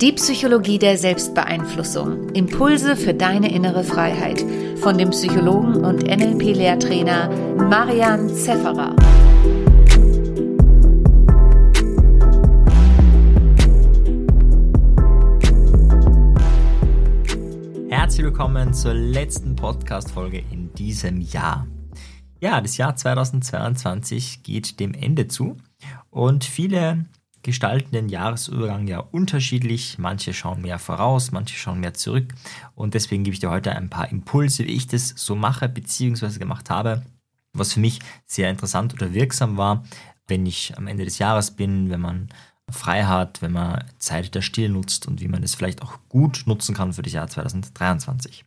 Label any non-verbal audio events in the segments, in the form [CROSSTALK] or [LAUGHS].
Die Psychologie der Selbstbeeinflussung. Impulse für deine innere Freiheit. Von dem Psychologen und NLP-Lehrtrainer Marian Zefferer. Herzlich willkommen zur letzten Podcast-Folge in diesem Jahr. Ja, das Jahr 2022 geht dem Ende zu und viele gestalten den Jahresübergang ja unterschiedlich. Manche schauen mehr voraus, manche schauen mehr zurück. Und deswegen gebe ich dir heute ein paar Impulse, wie ich das so mache bzw. gemacht habe, was für mich sehr interessant oder wirksam war, wenn ich am Ende des Jahres bin, wenn man frei hat, wenn man Zeit der Stille nutzt und wie man das vielleicht auch gut nutzen kann für das Jahr 2023.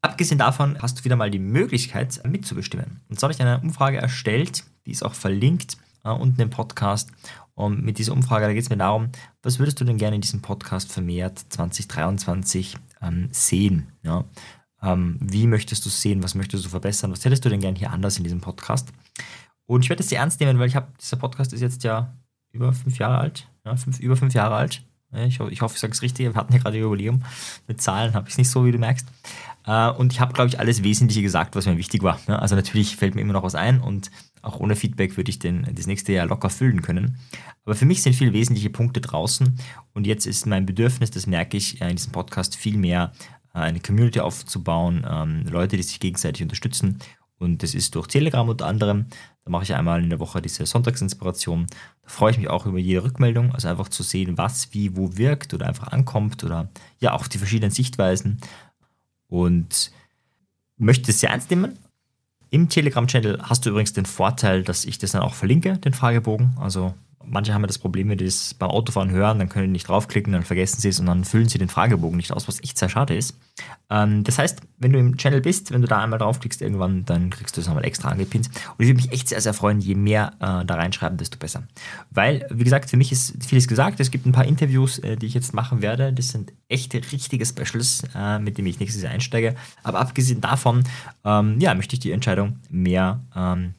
Abgesehen davon hast du wieder mal die Möglichkeit mitzubestimmen. Und so habe ich eine Umfrage erstellt, die ist auch verlinkt äh, unten im Podcast. Und mit dieser Umfrage, da geht es mir darum, was würdest du denn gerne in diesem Podcast vermehrt 2023 ähm, sehen? Ja? Ähm, wie möchtest du sehen? Was möchtest du verbessern? Was hättest du denn gerne hier anders in diesem Podcast? Und ich werde das sehr ernst nehmen, weil ich habe, dieser Podcast ist jetzt ja über fünf Jahre alt. Ja, fünf, über fünf Jahre alt. Ich, ich hoffe, ich sage es richtig. Wir hatten ja gerade Jubiläum. Mit Zahlen habe ich es nicht so, wie du merkst. Äh, und ich habe, glaube ich, alles Wesentliche gesagt, was mir wichtig war. Also natürlich fällt mir immer noch was ein und auch ohne Feedback würde ich den, das nächste Jahr locker füllen können. Aber für mich sind viele wesentliche Punkte draußen und jetzt ist mein Bedürfnis, das merke ich in diesem Podcast, viel mehr äh, eine Community aufzubauen, ähm, Leute, die sich gegenseitig unterstützen. Und das ist durch Telegram unter anderem. Da mache ich einmal in der Woche diese Sonntagsinspiration. Da freue ich mich auch über jede Rückmeldung, also einfach zu sehen, was wie wo wirkt oder einfach ankommt oder ja auch die verschiedenen Sichtweisen. Und möchte es sehr ernst nehmen, im Telegram-Channel hast du übrigens den Vorteil, dass ich das dann auch verlinke, den Fragebogen. Also manche haben ja das Problem, wenn die das beim Autofahren hören, dann können die nicht draufklicken, dann vergessen sie es und dann füllen sie den Fragebogen nicht aus, was echt sehr schade ist. Ähm, das heißt, wenn du im Channel bist, wenn du da einmal draufklickst irgendwann, dann kriegst du es nochmal extra angepinnt. Und ich würde mich echt sehr, sehr freuen, je mehr äh, da reinschreiben, desto besser. Weil, wie gesagt, für mich ist vieles gesagt. Es gibt ein paar Interviews, äh, die ich jetzt machen werde. Das sind echte, richtige Specials, äh, mit denen ich nächstes Jahr einsteige. Aber abgesehen davon, ähm, ja, möchte ich die Entscheidung mehr ähm,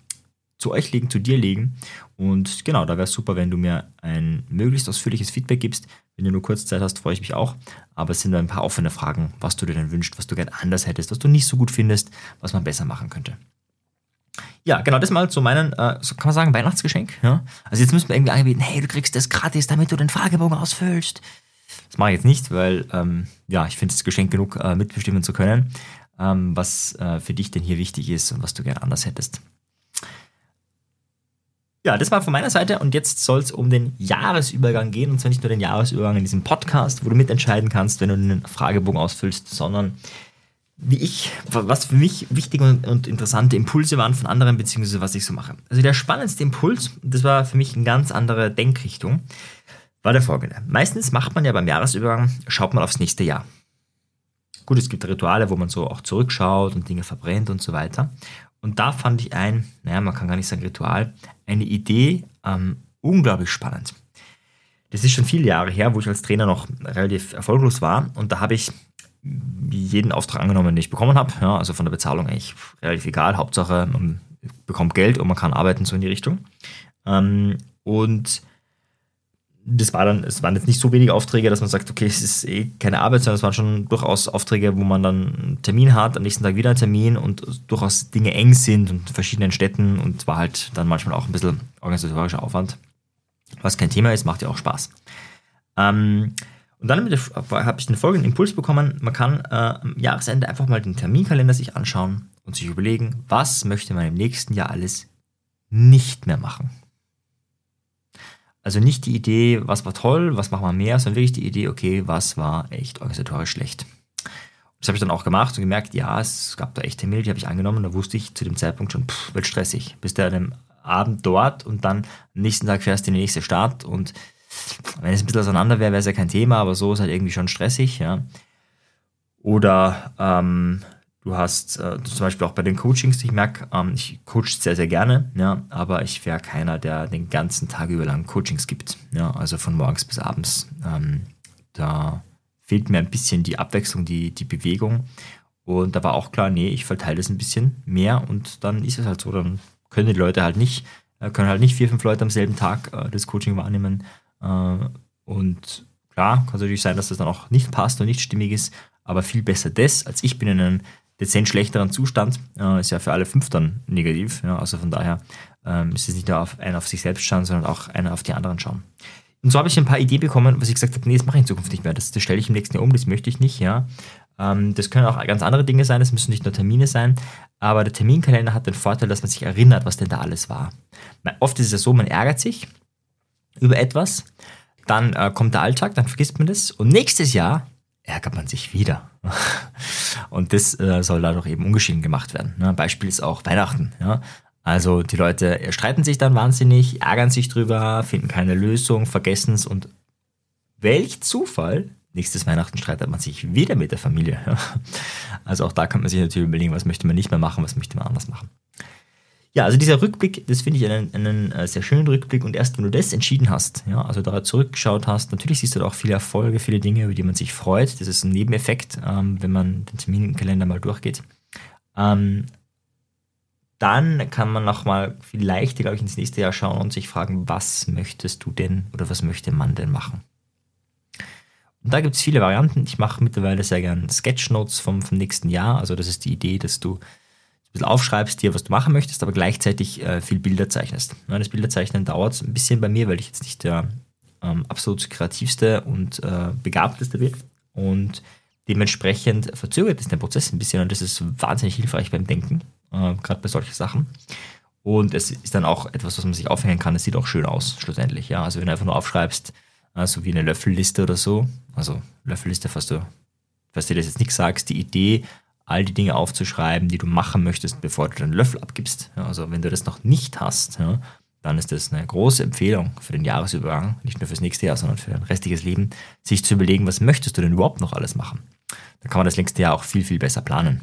zu euch legen, zu dir legen. Und genau, da wäre es super, wenn du mir ein möglichst ausführliches Feedback gibst. Wenn du nur kurz Zeit hast, freue ich mich auch. Aber es sind ein paar offene Fragen, was du dir denn wünschst, was du gerne anders hättest, was du nicht so gut findest, was man besser machen könnte. Ja, genau, das mal zu meinen, äh, so kann man sagen, Weihnachtsgeschenk. Ja? Also jetzt müssen wir irgendwie anbieten, hey, du kriegst das gratis, damit du den Fragebogen ausfüllst. Das mache ich jetzt nicht, weil ähm, ja, ich finde es Geschenk genug, äh, mitbestimmen zu können, ähm, was äh, für dich denn hier wichtig ist und was du gerne anders hättest. Ja, das war von meiner Seite und jetzt soll es um den Jahresübergang gehen und zwar nicht nur den Jahresübergang in diesem Podcast, wo du mitentscheiden kannst, wenn du den Fragebogen ausfüllst, sondern wie ich, was für mich wichtige und interessante Impulse waren von anderen, beziehungsweise was ich so mache. Also der spannendste Impuls, das war für mich eine ganz andere Denkrichtung, war der folgende. Meistens macht man ja beim Jahresübergang, schaut man aufs nächste Jahr. Gut, es gibt Rituale, wo man so auch zurückschaut und Dinge verbrennt und so weiter. Und da fand ich ein, naja, man kann gar nicht sagen Ritual, eine Idee ähm, unglaublich spannend. Das ist schon viele Jahre her, wo ich als Trainer noch relativ erfolglos war. Und da habe ich jeden Auftrag angenommen, den ich bekommen habe. Ja, also von der Bezahlung eigentlich relativ egal. Hauptsache, man bekommt Geld und man kann arbeiten, so in die Richtung. Ähm, und das war dann, es waren jetzt nicht so wenige Aufträge, dass man sagt, okay, es ist eh keine Arbeit, sondern es waren schon durchaus Aufträge, wo man dann einen Termin hat, am nächsten Tag wieder einen Termin und durchaus Dinge eng sind und in verschiedenen Städten und war halt dann manchmal auch ein bisschen organisatorischer Aufwand. Was kein Thema ist, macht ja auch Spaß. Ähm, und dann habe ich den folgenden Impuls bekommen, man kann äh, am Jahresende einfach mal den Terminkalender sich anschauen und sich überlegen, was möchte man im nächsten Jahr alles nicht mehr machen. Also nicht die Idee, was war toll, was machen wir mehr, sondern wirklich die Idee, okay, was war echt organisatorisch schlecht. Das habe ich dann auch gemacht und gemerkt, ja, es gab da echt Termine, die habe ich angenommen. Da wusste ich zu dem Zeitpunkt schon, pff, wird stressig. Bist du an einem Abend dort und dann am nächsten Tag fährst du in die nächste Stadt und wenn es ein bisschen auseinander wäre, wäre es ja kein Thema, aber so ist halt irgendwie schon stressig, ja. Oder ähm, Du hast äh, zum Beispiel auch bei den Coachings, ich merke, ähm, ich coach sehr, sehr gerne, ja, aber ich wäre keiner, der den ganzen Tag über lang Coachings gibt. Ja, also von morgens bis abends. Ähm, da fehlt mir ein bisschen die Abwechslung, die, die Bewegung. Und da war auch klar, nee, ich verteile das ein bisschen mehr und dann ist es halt so, dann können die Leute halt nicht, äh, können halt nicht vier, fünf Leute am selben Tag äh, das Coaching wahrnehmen. Äh, und Klar, kann es natürlich sein, dass das dann auch nicht passt und nicht stimmig ist, aber viel besser das, als ich bin in einem dezent schlechteren Zustand. Äh, ist ja für alle fünf dann negativ. Ja, also von daher ähm, ist es nicht nur auf, einer auf sich selbst schauen, sondern auch einer auf die anderen schauen. Und so habe ich ein paar Ideen bekommen, was ich gesagt habe, nee, das mache ich in Zukunft nicht mehr. Das, das stelle ich im nächsten Jahr um, das möchte ich nicht, ja. Ähm, das können auch ganz andere Dinge sein, das müssen nicht nur Termine sein. Aber der Terminkalender hat den Vorteil, dass man sich erinnert, was denn da alles war. Oft ist es ja so, man ärgert sich über etwas, dann äh, kommt der Alltag, dann vergisst man das und nächstes Jahr ärgert man sich wieder. [LAUGHS] Und das äh, soll dadurch eben ungeschieden gemacht werden. Ne? Beispiel ist auch Weihnachten. Ja? Also die Leute streiten sich dann wahnsinnig, ärgern sich drüber, finden keine Lösung, vergessen es und welch Zufall, nächstes Weihnachten streitet man sich wieder mit der Familie. Also auch da kann man sich natürlich überlegen, was möchte man nicht mehr machen, was möchte man anders machen. Ja, also dieser Rückblick, das finde ich einen, einen äh, sehr schönen Rückblick und erst wenn du das entschieden hast, ja, also da zurückgeschaut hast, natürlich siehst du da auch viele Erfolge, viele Dinge, über die man sich freut. Das ist ein Nebeneffekt, ähm, wenn man den Terminkalender mal durchgeht. Ähm, dann kann man nochmal viel leichter, glaube ich, ins nächste Jahr schauen und sich fragen, was möchtest du denn oder was möchte man denn machen? Und da gibt es viele Varianten. Ich mache mittlerweile sehr gerne Sketchnotes vom, vom nächsten Jahr. Also das ist die Idee, dass du ein bisschen aufschreibst dir, was du machen möchtest, aber gleichzeitig äh, viel Bilder zeichnest. Das Bilderzeichnen dauert ein bisschen bei mir, weil ich jetzt nicht der ähm, absolut kreativste und äh, begabteste bin. Und dementsprechend verzögert es den Prozess ein bisschen und das ist wahnsinnig hilfreich beim Denken, äh, gerade bei solchen Sachen. Und es ist dann auch etwas, was man sich aufhängen kann. Es sieht auch schön aus, schlussendlich. Ja? Also wenn du einfach nur aufschreibst, äh, so wie eine Löffelliste oder so, also Löffelliste, falls du, falls dir das jetzt nichts sagst, die Idee, all die Dinge aufzuschreiben, die du machen möchtest, bevor du den Löffel abgibst. Also wenn du das noch nicht hast, ja, dann ist das eine große Empfehlung für den Jahresübergang, nicht nur fürs nächste Jahr, sondern für dein restliches Leben, sich zu überlegen, was möchtest du denn überhaupt noch alles machen. Da kann man das nächste Jahr auch viel, viel besser planen.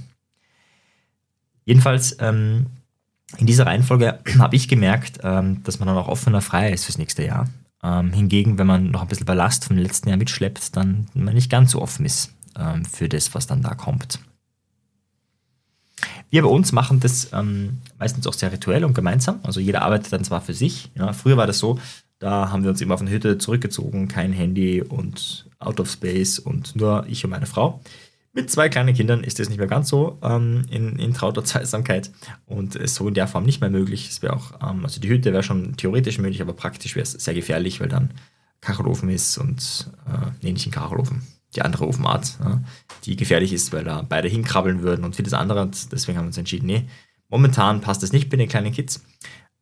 Jedenfalls, ähm, in dieser Reihenfolge [CLEARS THROAT] habe ich gemerkt, ähm, dass man dann auch offener frei ist fürs nächste Jahr. Ähm, hingegen, wenn man noch ein bisschen Ballast vom letzten Jahr mitschleppt, dann man nicht ganz so offen ist ähm, für das, was dann da kommt. Wir bei uns machen das ähm, meistens auch sehr rituell und gemeinsam. Also jeder arbeitet dann zwar für sich. Ja. Früher war das so, da haben wir uns immer auf eine Hütte zurückgezogen, kein Handy und out of space und nur ich und meine Frau. Mit zwei kleinen Kindern ist das nicht mehr ganz so ähm, in, in trauter [LAUGHS] Zweisamkeit und ist so in der Form nicht mehr möglich. Es wäre auch, ähm, also die Hütte wäre schon theoretisch möglich, aber praktisch wäre es sehr gefährlich, weil dann Kachelofen ist und, äh, nee, nicht ein Kachelofen, die andere Ofenart, ja, die gefährlich ist, weil da beide hinkrabbeln würden und vieles andere. Deswegen haben wir uns entschieden, nee, momentan passt das nicht bei den kleinen Kids.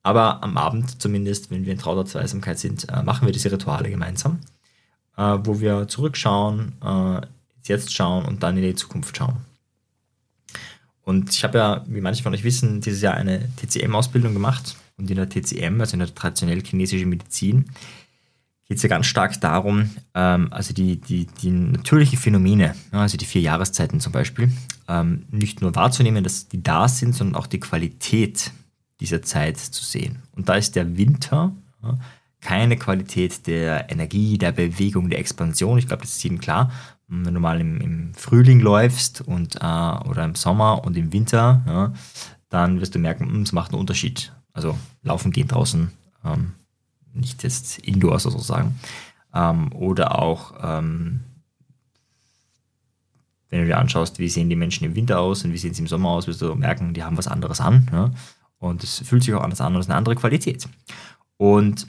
Aber am Abend zumindest, wenn wir in trauter Zweisamkeit sind, äh, machen wir diese Rituale gemeinsam, äh, wo wir zurückschauen, äh, Jetzt schauen und dann in die Zukunft schauen. Und ich habe ja, wie manche von euch wissen, dieses Jahr eine TCM-Ausbildung gemacht. Und in der TCM, also in der traditionell chinesischen Medizin, geht es ja ganz stark darum, ähm, also die, die, die natürlichen Phänomene, also die vier Jahreszeiten zum Beispiel, ähm, nicht nur wahrzunehmen, dass die da sind, sondern auch die Qualität dieser Zeit zu sehen. Und da ist der Winter ja, keine Qualität der Energie, der Bewegung, der Expansion. Ich glaube, das ist jedem klar. Wenn du mal im, im Frühling läufst und, äh, oder im Sommer und im Winter, ja, dann wirst du merken, hm, es macht einen Unterschied. Also laufen gehen draußen ähm, nicht jetzt Indoors sozusagen. Ähm, oder auch, ähm, wenn du dir anschaust, wie sehen die Menschen im Winter aus und wie sehen sie im Sommer aus, wirst du merken, die haben was anderes an. Ja? Und es fühlt sich auch anders an und es ist eine andere Qualität. Und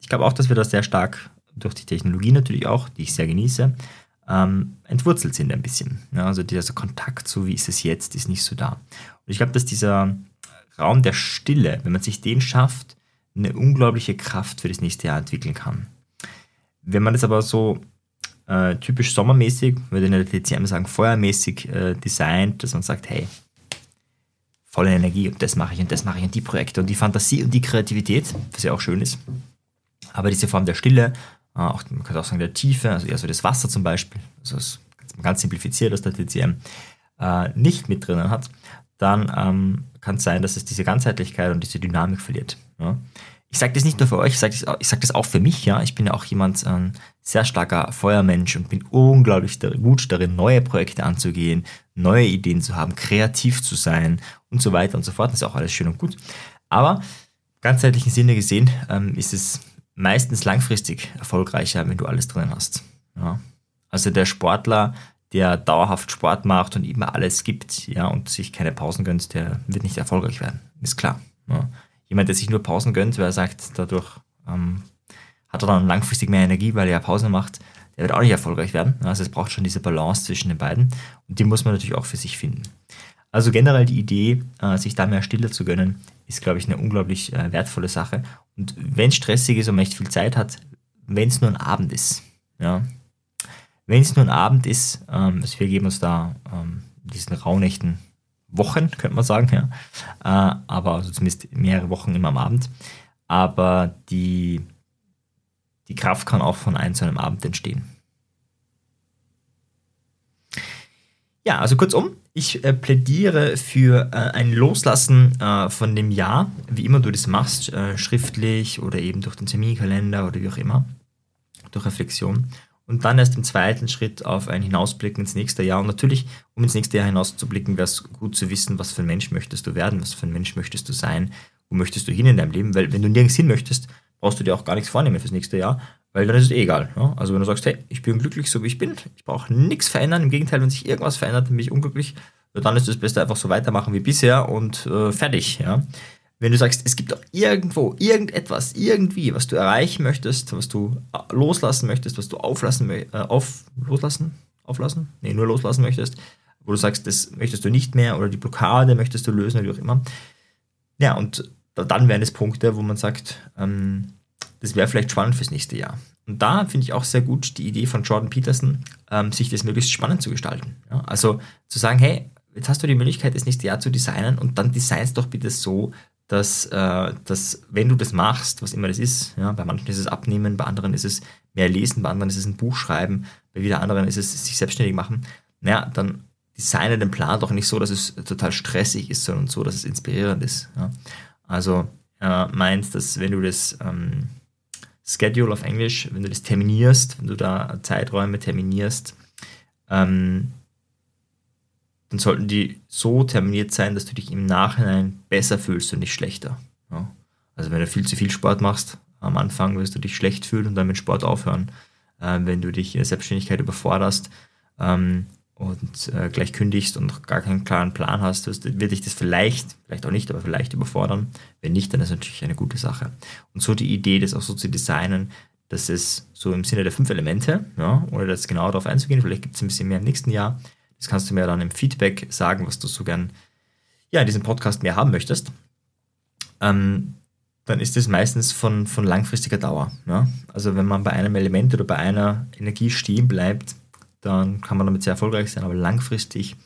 ich glaube auch, dass wir da sehr stark durch die Technologie natürlich auch, die ich sehr genieße, ähm, entwurzelt sind ein bisschen. Ja? Also dieser Kontakt, so wie ist es jetzt, ist nicht so da. Und ich glaube, dass dieser Raum der Stille, wenn man sich den schafft, eine unglaubliche Kraft für das nächste Jahr entwickeln kann. Wenn man das aber so äh, typisch sommermäßig, würde in der TCM sagen, feuermäßig äh, designt, dass man sagt, hey, volle Energie und das mache ich und das mache ich und die Projekte und die Fantasie und die Kreativität, was ja auch schön ist. Aber diese Form der Stille, äh, auch, man könnte auch sagen der Tiefe, also eher so das Wasser zum Beispiel, also das ganz simplifiziert, dass der TCM äh, nicht mit drinnen hat, dann ähm, kann es sein, dass es diese Ganzheitlichkeit und diese Dynamik verliert. Ja? Ich sage das nicht nur für euch, ich sage das, sag das auch für mich. Ja, Ich bin ja auch jemand, ein ähm, sehr starker Feuermensch und bin unglaublich gut darin, neue Projekte anzugehen, neue Ideen zu haben, kreativ zu sein und so weiter und so fort. Das ist auch alles schön und gut. Aber ganzheitlichen Sinne gesehen ähm, ist es meistens langfristig erfolgreicher, wenn du alles drin hast. Ja. Also der Sportler, der dauerhaft Sport macht und immer alles gibt, ja, und sich keine Pausen gönnt, der wird nicht erfolgreich werden. Ist klar. Ja. Jemand, der sich nur Pausen gönnt, weil er sagt, dadurch ähm, hat er dann langfristig mehr Energie, weil er Pausen macht, der wird auch nicht erfolgreich werden. Also es braucht schon diese Balance zwischen den beiden und die muss man natürlich auch für sich finden. Also generell die Idee, äh, sich da mehr Stille zu gönnen, ist, glaube ich, eine unglaublich äh, wertvolle Sache. Und wenn es stressig ist und man echt viel Zeit hat, wenn es nur ein Abend ist, ja, wenn es nur ein Abend ist, ähm, also wir geben uns da ähm, diesen raunechten Wochen, könnte man sagen, ja, äh, aber also zumindest mehrere Wochen immer am Abend. Aber die, die Kraft kann auch von einem zu einem Abend entstehen. Ja, also kurzum, ich äh, plädiere für äh, ein Loslassen äh, von dem Jahr, wie immer du das machst, äh, schriftlich oder eben durch den Terminkalender oder wie auch immer, durch Reflexion. Und dann erst im zweiten Schritt auf ein Hinausblicken ins nächste Jahr. Und natürlich, um ins nächste Jahr hinauszublicken, wäre es gut zu wissen, was für ein Mensch möchtest du werden, was für ein Mensch möchtest du sein, wo möchtest du hin in deinem Leben. Weil wenn du nirgends hin möchtest, brauchst du dir auch gar nichts vornehmen fürs nächste Jahr, weil dann ist es eh egal. Ja? Also wenn du sagst, hey, ich bin glücklich, so wie ich bin, ich brauche nichts verändern, im Gegenteil, wenn sich irgendwas verändert, dann bin ich unglücklich, dann ist das Beste einfach so weitermachen wie bisher und äh, fertig. Ja? Wenn du sagst, es gibt auch irgendwo, irgendetwas, irgendwie, was du erreichen möchtest, was du äh, loslassen möchtest, was du auflassen, äh, auf, loslassen, auflassen? Nee, nur loslassen möchtest, wo du sagst, das möchtest du nicht mehr oder die Blockade möchtest du lösen oder wie auch immer. Ja, und dann wären es Punkte, wo man sagt, ähm, das wäre vielleicht spannend fürs nächste Jahr. Und da finde ich auch sehr gut die Idee von Jordan Peterson, ähm, sich das möglichst spannend zu gestalten. Ja? Also zu sagen, hey, jetzt hast du die Möglichkeit, das nächste Jahr zu designen und dann designst doch bitte so, dass, äh, dass wenn du das machst, was immer das ist, ja, bei manchen ist es Abnehmen, bei anderen ist es mehr Lesen, bei anderen ist es ein Buch schreiben, bei wieder anderen ist es sich selbstständig machen, naja, dann designe den Plan doch nicht so, dass es total stressig ist, sondern so, dass es inspirierend ist. Ja? Also äh, meinst, dass wenn du das ähm, Schedule auf Englisch, wenn du das terminierst, wenn du da Zeiträume terminierst, ähm, dann sollten die so terminiert sein, dass du dich im Nachhinein besser fühlst und nicht schlechter. Ja? Also wenn du viel zu viel Sport machst, am Anfang wirst du dich schlecht fühlen und dann mit Sport aufhören. Ähm, wenn du dich in der Selbstständigkeit überforderst, ähm, und äh, gleich kündigst und gar keinen klaren Plan hast, wird dich das vielleicht, vielleicht auch nicht, aber vielleicht überfordern. Wenn nicht, dann ist es natürlich eine gute Sache. Und so die Idee, das auch so zu designen, dass es so im Sinne der fünf Elemente, ja, ohne das genau darauf einzugehen, vielleicht gibt es ein bisschen mehr im nächsten Jahr. Das kannst du mir dann im Feedback sagen, was du so gern ja, in diesem Podcast mehr haben möchtest. Ähm, dann ist das meistens von, von langfristiger Dauer. Ja? Also wenn man bei einem Element oder bei einer Energie stehen bleibt, dann kann man damit sehr erfolgreich sein, aber langfristig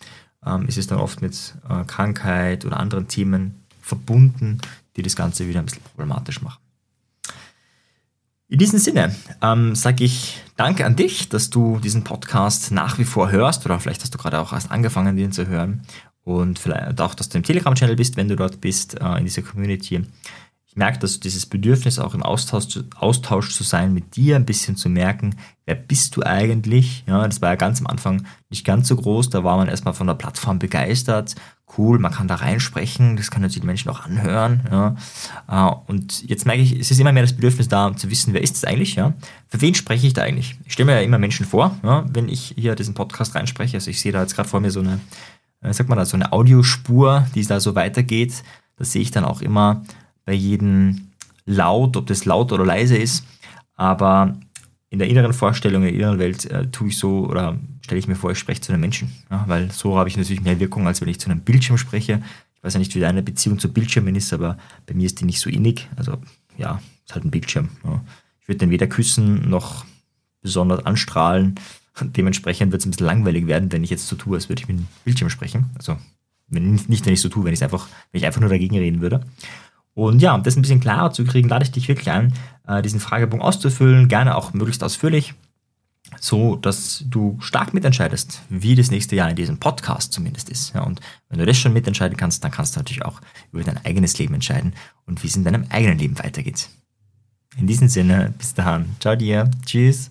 ähm, ist es dann oft mit äh, Krankheit oder anderen Themen verbunden, die das Ganze wieder ein bisschen problematisch machen. In diesem Sinne ähm, sage ich danke an dich, dass du diesen Podcast nach wie vor hörst oder vielleicht hast du gerade auch erst angefangen, den zu hören. Und vielleicht auch, dass du im Telegram-Channel bist, wenn du dort bist, äh, in dieser Community ich merke, dass dieses Bedürfnis auch im Austausch zu, Austausch zu sein mit dir, ein bisschen zu merken, wer bist du eigentlich? Ja, das war ja ganz am Anfang nicht ganz so groß, da war man erstmal von der Plattform begeistert. Cool, man kann da reinsprechen, das können sich die Menschen auch anhören. Ja. Äh, und jetzt merke ich, es ist immer mehr das Bedürfnis da, um zu wissen, wer ist es eigentlich? Ja? Für wen spreche ich da eigentlich? Ich stelle mir ja immer Menschen vor, ja, wenn ich hier diesen Podcast reinspreche. Also ich sehe da jetzt gerade vor mir so eine, äh, sag mal, da, so eine Audiospur, die da so weitergeht. Da sehe ich dann auch immer bei jedem Laut, ob das laut oder leise ist. Aber in der inneren Vorstellung, in der inneren Welt äh, tue ich so oder stelle ich mir vor, ich spreche zu einem Menschen. Ja, weil so habe ich natürlich mehr Wirkung, als wenn ich zu einem Bildschirm spreche. Ich weiß ja nicht, wie deine Beziehung zu Bildschirmen ist, aber bei mir ist die nicht so innig. Also ja, ist halt ein Bildschirm. Ja. Ich würde den weder küssen noch besonders anstrahlen. Dementsprechend wird es ein bisschen langweilig werden, wenn ich jetzt so tue, als würde ich mit einem Bildschirm sprechen. Also wenn, nicht, wenn ich so tue, wenn einfach, wenn ich einfach nur dagegen reden würde. Und ja, um das ein bisschen klarer zu kriegen, lade ich dich wirklich ein, äh, diesen Fragebogen auszufüllen, gerne auch möglichst ausführlich, so dass du stark mitentscheidest, wie das nächste Jahr in diesem Podcast zumindest ist. Ja, und wenn du das schon mitentscheiden kannst, dann kannst du natürlich auch über dein eigenes Leben entscheiden und wie es in deinem eigenen Leben weitergeht. In diesem Sinne, bis dahin. Ciao dir. Tschüss.